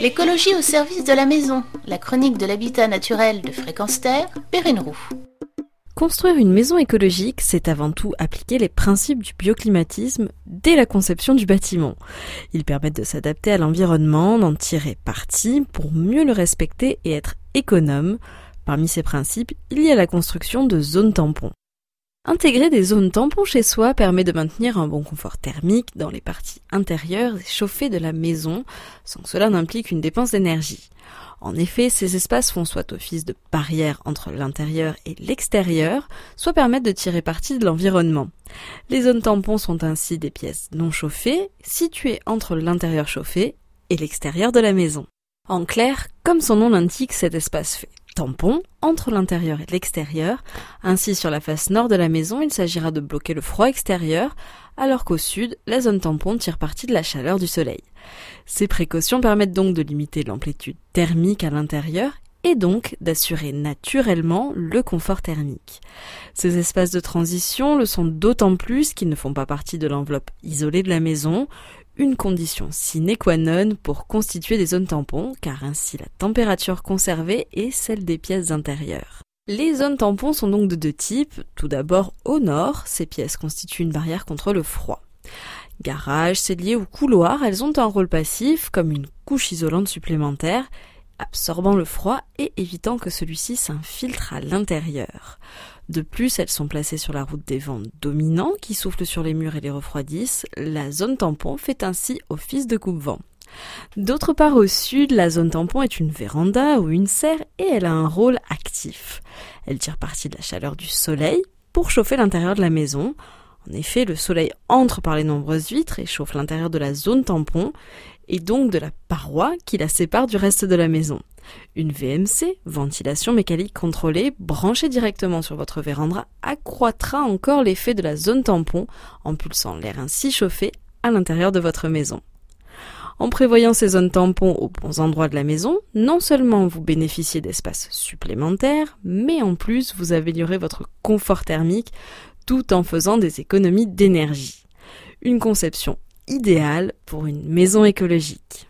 L'écologie au service de la maison, la chronique de l'habitat naturel de Fréquence Terre, Perrine Roux. Construire une maison écologique, c'est avant tout appliquer les principes du bioclimatisme dès la conception du bâtiment. Ils permettent de s'adapter à l'environnement, d'en tirer parti pour mieux le respecter et être économe. Parmi ces principes, il y a la construction de zones tampons. Intégrer des zones tampons chez soi permet de maintenir un bon confort thermique dans les parties intérieures et chauffées de la maison, sans que cela n'implique une dépense d'énergie. En effet, ces espaces font soit office de barrière entre l'intérieur et l'extérieur, soit permettent de tirer parti de l'environnement. Les zones tampons sont ainsi des pièces non chauffées, situées entre l'intérieur chauffé et l'extérieur de la maison. En clair, comme son nom l'indique, cet espace fait tampon entre l'intérieur et l'extérieur. Ainsi, sur la face nord de la maison, il s'agira de bloquer le froid extérieur, alors qu'au sud, la zone tampon tire parti de la chaleur du soleil. Ces précautions permettent donc de limiter l'amplitude thermique à l'intérieur et donc d'assurer naturellement le confort thermique. Ces espaces de transition le sont d'autant plus qu'ils ne font pas partie de l'enveloppe isolée de la maison, une condition sine qua non pour constituer des zones tampons, car ainsi la température conservée est celle des pièces intérieures. Les zones tampons sont donc de deux types. Tout d'abord, au nord, ces pièces constituent une barrière contre le froid. Garage, cellier ou couloir, elles ont un rôle passif, comme une couche isolante supplémentaire, absorbant le froid et évitant que celui-ci s'infiltre à l'intérieur. De plus, elles sont placées sur la route des vents dominants qui soufflent sur les murs et les refroidissent. La zone tampon fait ainsi office de coupe-vent. D'autre part au sud, la zone tampon est une véranda ou une serre et elle a un rôle actif. Elle tire parti de la chaleur du soleil pour chauffer l'intérieur de la maison. En effet, le soleil entre par les nombreuses vitres et chauffe l'intérieur de la zone tampon et donc de la paroi qui la sépare du reste de la maison. Une VMC, ventilation mécanique contrôlée, branchée directement sur votre véranda, accroîtra encore l'effet de la zone tampon en pulsant l'air ainsi chauffé à l'intérieur de votre maison. En prévoyant ces zones tampons aux bons endroits de la maison, non seulement vous bénéficiez d'espaces supplémentaires, mais en plus vous améliorez votre confort thermique tout en faisant des économies d'énergie. Une conception idéale pour une maison écologique.